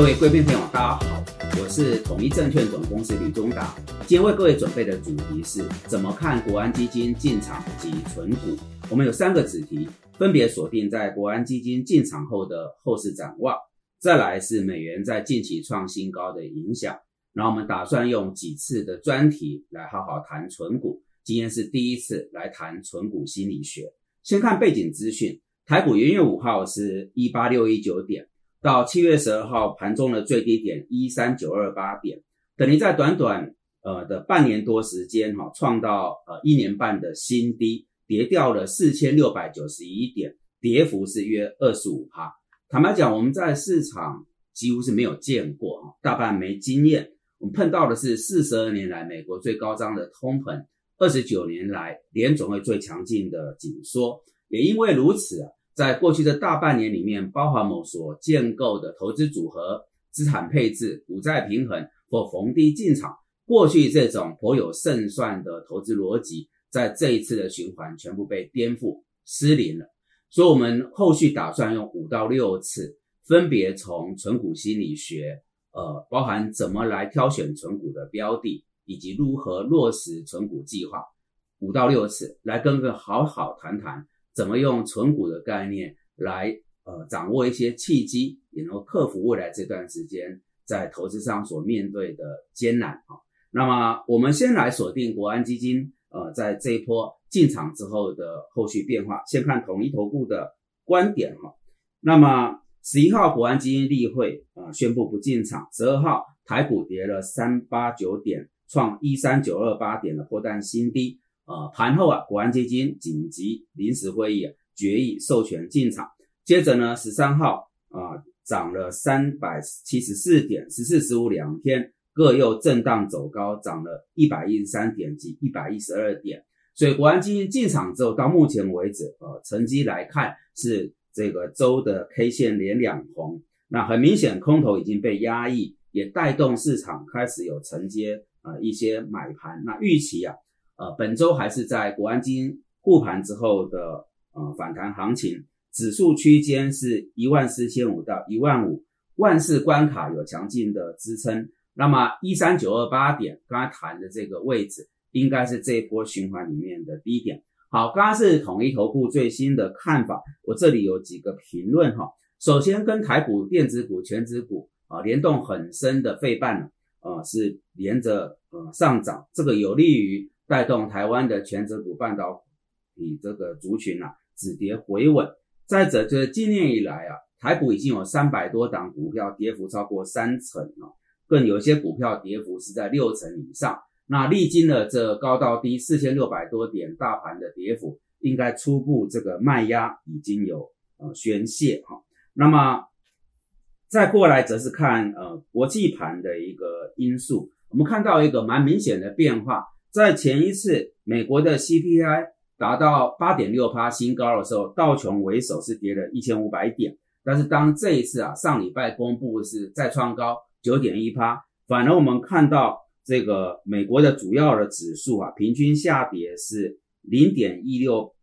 各位贵宾朋友，大家好，我是统一证券总公司李忠达。今天为各位准备的主题是怎么看国安基金进场及存股。我们有三个子题，分别锁定在国安基金进场后的后市展望，再来是美元在近期创新高的影响。然后我们打算用几次的专题来好好谈存股。今天是第一次来谈存股心理学。先看背景资讯，台股元月五号是一八六一九点。到七月十二号盘中的最低点一三九二八点，等于在短短呃的半年多时间哈，创到呃一年半的新低，跌掉了四千六百九十一点，跌幅是约二十五趴。坦白讲，我们在市场几乎是没有见过哈，大半没经验。我们碰到的是四十二年来美国最高涨的通膨，二十九年来联总会最强劲的紧缩，也因为如此啊。在过去的大半年里面，包含某所建构的投资组合、资产配置、股债平衡或逢低进场，过去这种颇有胜算的投资逻辑，在这一次的循环全部被颠覆失灵了。所以，我们后续打算用五到六次，分别从存股心理学，呃，包含怎么来挑选存股的标的，以及如何落实存股计划，五到六次来跟各位好好谈谈。怎么用存股的概念来呃掌握一些契机，也能够克服未来这段时间在投资上所面对的艰难啊？那么我们先来锁定国安基金呃在这一波进场之后的后续变化。先看统一投顾的观点哈。那么十一号国安基金例会啊宣布不进场，十二号台股跌了三八九点，创一三九二八点的破蛋新低。呃，盘后啊，国安基金紧急临时会议决议授权进场。接着呢，十三号啊，涨了三百七十四点，十四十五两天各又震荡走高，涨了一百一十三点及一百一十二点。所以国安基金进场之后，到目前为止，呃，成绩来看是这个周的 K 线连两红。那很明显，空头已经被压抑，也带动市场开始有承接啊一些买盘。那预期啊。呃，本周还是在国安基金护盘之后的呃反弹行情，指数区间是一万四千五到一万五，万事关卡有强劲的支撑。那么一三九二八点，刚才谈的这个位置，应该是这一波循环里面的低点。好，刚刚是统一投顾最新的看法，我这里有几个评论哈。首先，跟台股电子股、全指股啊联动很深的费半呢，呃是连着呃上涨，这个有利于。带动台湾的全指股半导体这个族群啊止跌回稳。再者就是今年以来啊，台股已经有三百多档股票跌幅超过三成了，更有些股票跌幅是在六成以上。那历经了这高到低四千六百多点大盘的跌幅，应该初步这个卖压已经有呃宣泄哈。那么再过来则是看呃国际盘的一个因素，我们看到一个蛮明显的变化。在前一次美国的 CPI 达到八点六帕新高的时候，道琼为首是跌了一千五百点。但是当这一次啊上礼拜公布是再创高九点一帕，反而我们看到这个美国的主要的指数啊平均下跌是零点一六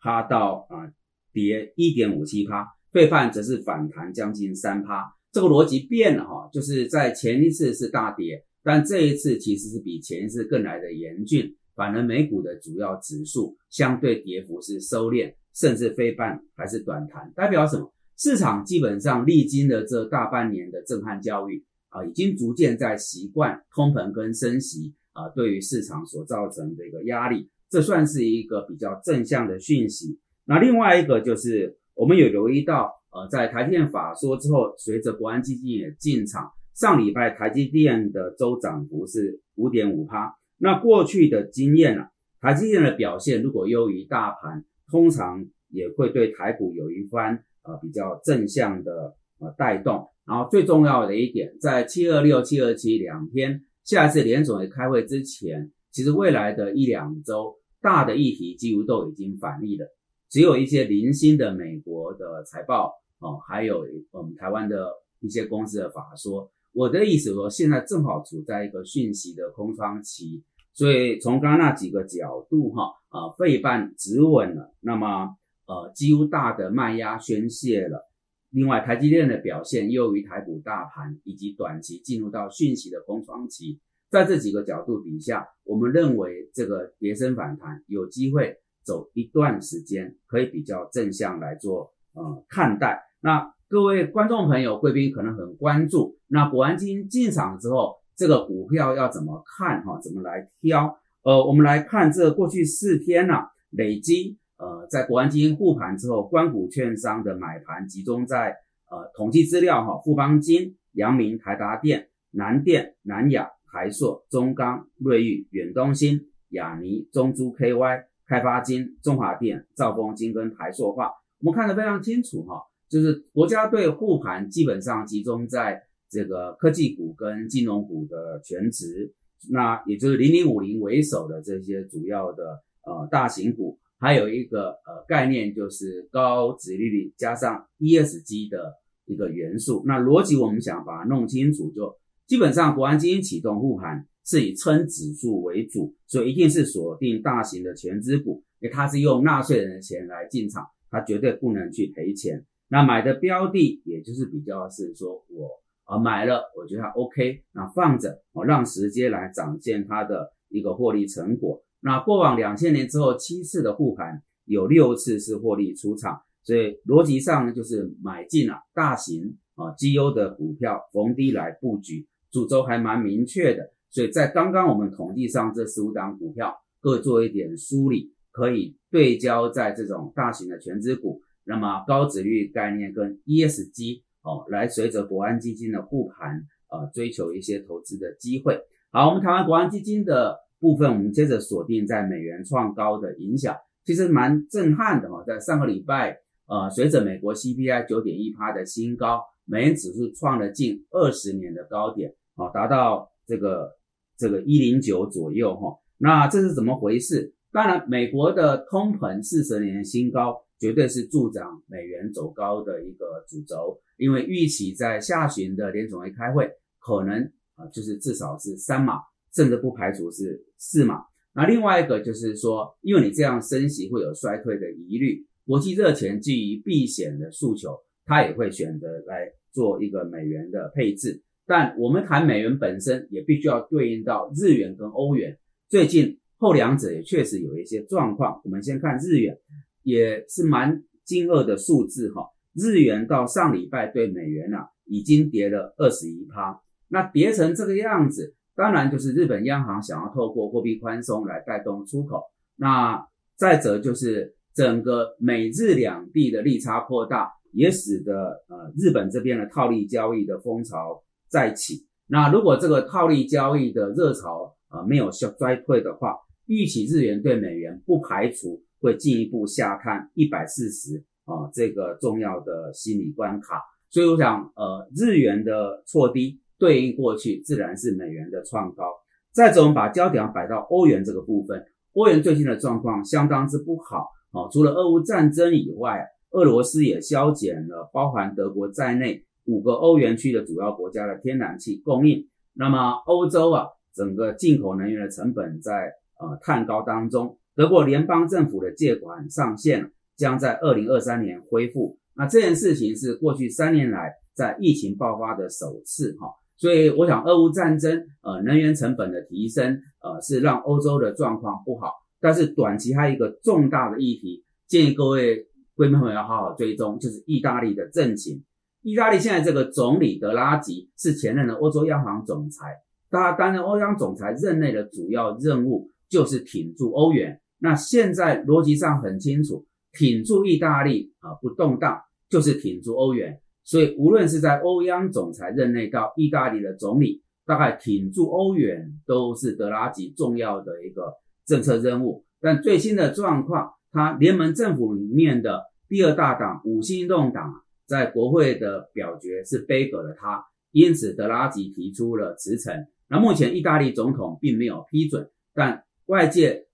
帕到啊跌一点五七帕，费半则是反弹将近三帕。这个逻辑变了哈，就是在前一次是大跌。但这一次其实是比前一次更来的严峻，反而美股的主要指数相对跌幅是收敛，甚至非半还是短弹，代表什么？市场基本上历经了这大半年的震撼教育啊，已经逐渐在习惯通膨跟升息啊对于市场所造成的一个压力，这算是一个比较正向的讯息。那另外一个就是我们有留意到，呃，在台电法说之后，随着国安基金也进场。上礼拜台积电的周涨幅是五点五趴。那过去的经验啊，台积电的表现如果优于大盘，通常也会对台股有一番呃比较正向的呃带动。然后最重要的一点，在七二六、七二七两天，下一次联总会开会之前，其实未来的一两周大的议题几乎都已经反例了，只有一些零星的美国的财报哦，还有我们台湾的一些公司的法说。我的意思说，现在正好处在一个讯息的空窗期，所以从刚刚那几个角度哈，呃，费半止稳了，那么呃，几乎大的卖压宣泄了，另外，台积电的表现优于台股大盘，以及短期进入到讯息的空窗期，在这几个角度底下，我们认为这个跌升反弹有机会走一段时间，可以比较正向来做呃看待。那各位观众朋友、贵宾可能很关注，那国安基金进场之后，这个股票要怎么看哈？怎么来挑？呃，我们来看这过去四天呢，累积。呃，在国安基金护盘之后，关股券商的买盘集中在呃统计资料哈，富邦金、阳明、台达电、南电、南亚、台硕、中钢、瑞昱、远东新、亚尼、中珠 KY、开发金、中华电、兆丰金跟台塑化，我们看得非常清楚哈，就是国家队护盘基本上集中在这个科技股跟金融股的全值，那也就是零零五零为首的这些主要的呃大型股。还有一个呃概念就是高值利率加上 ESG 的一个元素。那逻辑我们想把它弄清楚，就基本上国安基金启动护盘是以称指数为主，所以一定是锁定大型的全资股，因为它是用纳税人的钱来进场，它绝对不能去赔钱。那买的标的也就是比较是说我啊买了，我觉得它 OK，那放着我让时间来展现它的一个获利成果。那过往两千年之后七次的护盘，有六次是获利出场，所以逻辑上呢就是买进了大型啊绩优的股票，逢低来布局，主轴还蛮明确的。所以在刚刚我们统计上这十五档股票，各做一点梳理，可以对焦在这种大型的全资股，那么高值率概念跟 ESG 哦，来随着国安基金的护盘呃，追求一些投资的机会。好，我们谈完国安基金的。部分我们接着锁定在美元创高的影响，其实蛮震撼的哈。在上个礼拜，呃，随着美国 CPI 九点一趴的新高，美元指数创了近二十年的高点，啊，达到这个这个一零九左右哈。那这是怎么回事？当然，美国的通膨四十年新高，绝对是助长美元走高的一个主轴，因为预期在下旬的联总会开会，可能啊，就是至少是三码。甚至不排除是四码。那另外一个就是说，因为你这样升息会有衰退的疑虑，国际热钱基于避险的诉求，它也会选择来做一个美元的配置。但我们谈美元本身，也必须要对应到日元跟欧元。最近后两者也确实有一些状况。我们先看日元，也是蛮惊愕的数字哈。日元到上礼拜对美元啊，已经跌了二十一趴。那跌成这个样子。当然，就是日本央行想要透过货币宽松来带动出口。那再者就是整个美日两地的利差扩大，也使得呃日本这边的套利交易的风潮再起。那如果这个套利交易的热潮啊没有衰衰退的话，预期日元对美元不排除会进一步下探一百四十啊这个重要的心理关卡。所以我想，呃日元的错低。对应过去自然是美元的创高。再者，我们把焦点摆到欧元这个部分，欧元最近的状况相当之不好哦。除了俄乌战争以外，俄罗斯也削减了包含德国在内五个欧元区的主要国家的天然气供应。那么欧洲啊，整个进口能源的成本在呃探高当中。德国联邦政府的借款上限将在二零二三年恢复。那这件事情是过去三年来在疫情爆发的首次哈。所以我想，俄乌战争，呃，能源成本的提升，呃，是让欧洲的状况不好。但是短期还有一个重大的议题，建议各位贵朋友要好好追踪，就是意大利的政情。意大利现在这个总理德拉吉是前任的欧洲央行总裁，他担任欧央总裁任内的主要任务就是挺住欧元。那现在逻辑上很清楚，挺住意大利啊不动荡，就是挺住欧元。所以，无论是在欧央总裁任内到意大利的总理，大概挺住欧元都是德拉吉重要的一个政策任务。但最新的状况，他联盟政府里面的第二大党五星运动党在国会的表决是背给了他，因此德拉吉提出了辞呈。那目前意大利总统并没有批准，但外界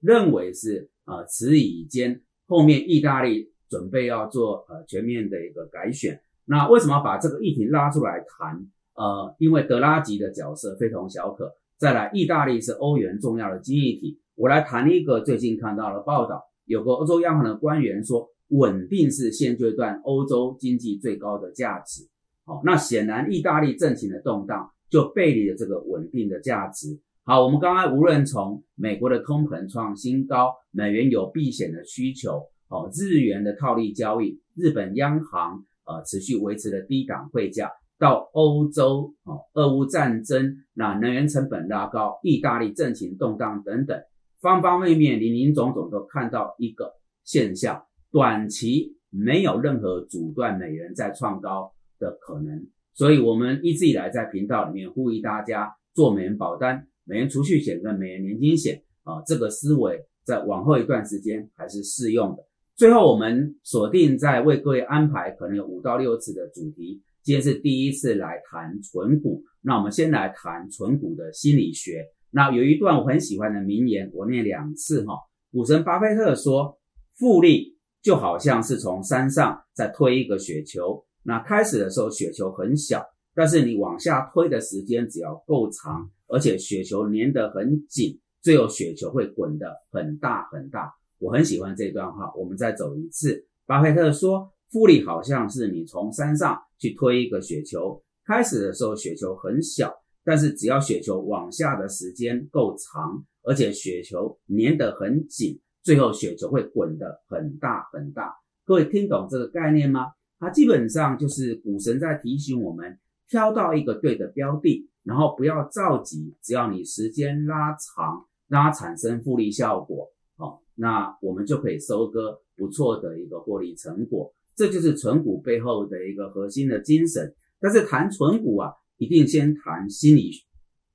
认为是呃此以间，后面意大利准备要做呃全面的一个改选。那为什么把这个议题拉出来谈？呃，因为德拉吉的角色非同小可。再来，意大利是欧元重要的经济体。我来谈一个最近看到的报道，有个欧洲央行的官员说，稳定是现阶段欧洲经济最高的价值。好，那显然意大利政情的动荡就背离了这个稳定的价值。好，我们刚刚无论从美国的通膨创新高，美元有避险的需求，哦，日元的套利交易，日本央行呃持续维持的低档汇价，到欧洲哦，俄乌战争，那能源成本拉高，意大利政情动荡等等，方方面面林林总总都看到一个现象，短期没有任何阻断美元再创高的可能，所以我们一直以来在频道里面呼吁大家做美元保单。美元储蓄险跟美元年金险啊，这个思维在往后一段时间还是适用的。最后，我们锁定在为各位安排可能有五到六次的主题。今天是第一次来谈存股，那我们先来谈存股的心理学。那有一段我很喜欢的名言，我念两次哈。股神巴菲特说：“复利就好像是从山上再推一个雪球，那开始的时候雪球很小，但是你往下推的时间只要够长。”而且雪球粘得很紧，最后雪球会滚得很大很大。我很喜欢这段话，我们再走一次。巴菲特说：“复利好像是你从山上去推一个雪球，开始的时候雪球很小，但是只要雪球往下的时间够长，而且雪球粘得很紧，最后雪球会滚得很大很大。”各位听懂这个概念吗？它基本上就是股神在提醒我们，挑到一个对的标的。然后不要着急，只要你时间拉长，让它产生复利效果，哦，那我们就可以收割不错的一个获利成果。这就是存股背后的一个核心的精神。但是谈存股啊，一定先谈心理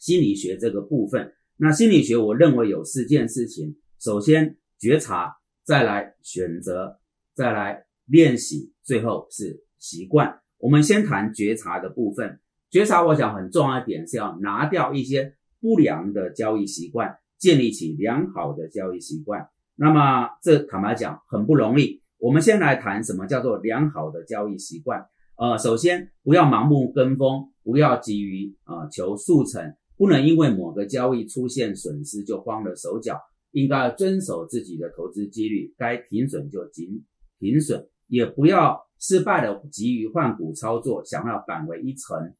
心理学这个部分。那心理学我认为有四件事情：首先觉察，再来选择，再来练习，最后是习惯。我们先谈觉察的部分。觉察，我想很重要一点是要拿掉一些不良的交易习惯，建立起良好的交易习惯。那么这坦白讲很不容易。我们先来谈什么叫做良好的交易习惯。呃，首先不要盲目跟风，不要急于啊求速成，不能因为某个交易出现损失就慌了手脚，应该遵守自己的投资纪律，该停损就停停损，也不要失败了急于换股操作，想要扳回一城。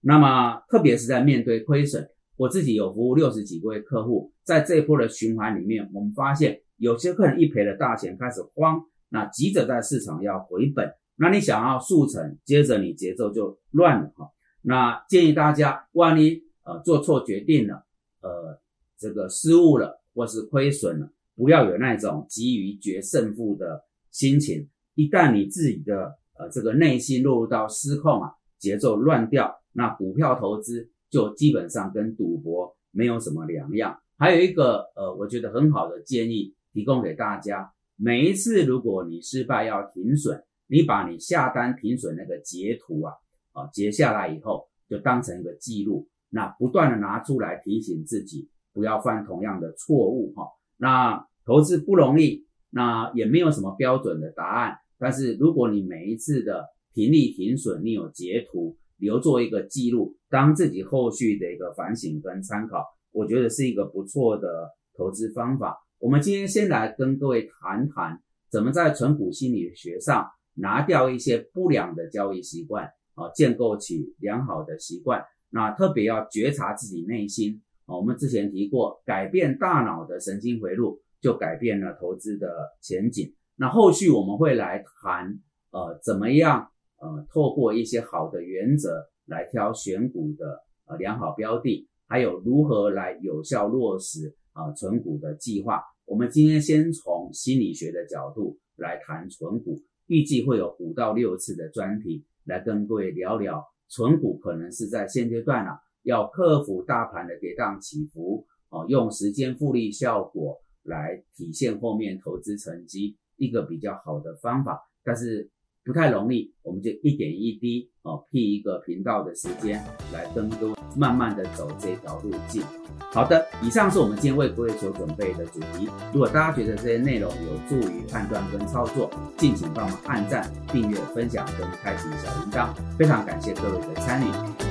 那么，特别是在面对亏损，我自己有服务六十几位客户，在这一波的循环里面，我们发现有些客人一赔了大钱开始慌，那急着在市场要回本，那你想要速成，接着你节奏就乱了哈。那建议大家，万一呃做错决定了，呃这个失误了或是亏损了，不要有那种急于决胜负的心情。一旦你自己的呃这个内心落入到失控啊，节奏乱掉。那股票投资就基本上跟赌博没有什么两样。还有一个呃，我觉得很好的建议提供给大家：每一次如果你失败要停损，你把你下单停损那个截图啊啊截下来以后，就当成一个记录，那不断的拿出来提醒自己不要犯同样的错误哈。那投资不容易，那也没有什么标准的答案。但是如果你每一次的停利停损，你有截图。留作一个记录，当自己后续的一个反省跟参考，我觉得是一个不错的投资方法。我们今天先来跟各位谈谈，怎么在存股心理学上拿掉一些不良的交易习惯啊，建构起良好的习惯。那特别要觉察自己内心啊。我们之前提过，改变大脑的神经回路，就改变了投资的前景。那后续我们会来谈，呃，怎么样？呃，透过一些好的原则来挑选股的呃良好标的，还有如何来有效落实啊存股的计划。我们今天先从心理学的角度来谈存股，预计会有五到六次的专题来跟各位聊聊存股。可能是在现阶段啊，要克服大盘的跌宕起伏哦，用时间复利效果来体现后面投资成绩一个比较好的方法，但是。不太容易，我们就一点一滴哦，辟一个频道的时间来跟各位慢慢的走这条路径。好的，以上是我们今天为各位所准备的主题。如果大家觉得这些内容有助于判断跟操作，敬请帮忙按赞、订阅、分享跟开启小铃铛。非常感谢各位的参与。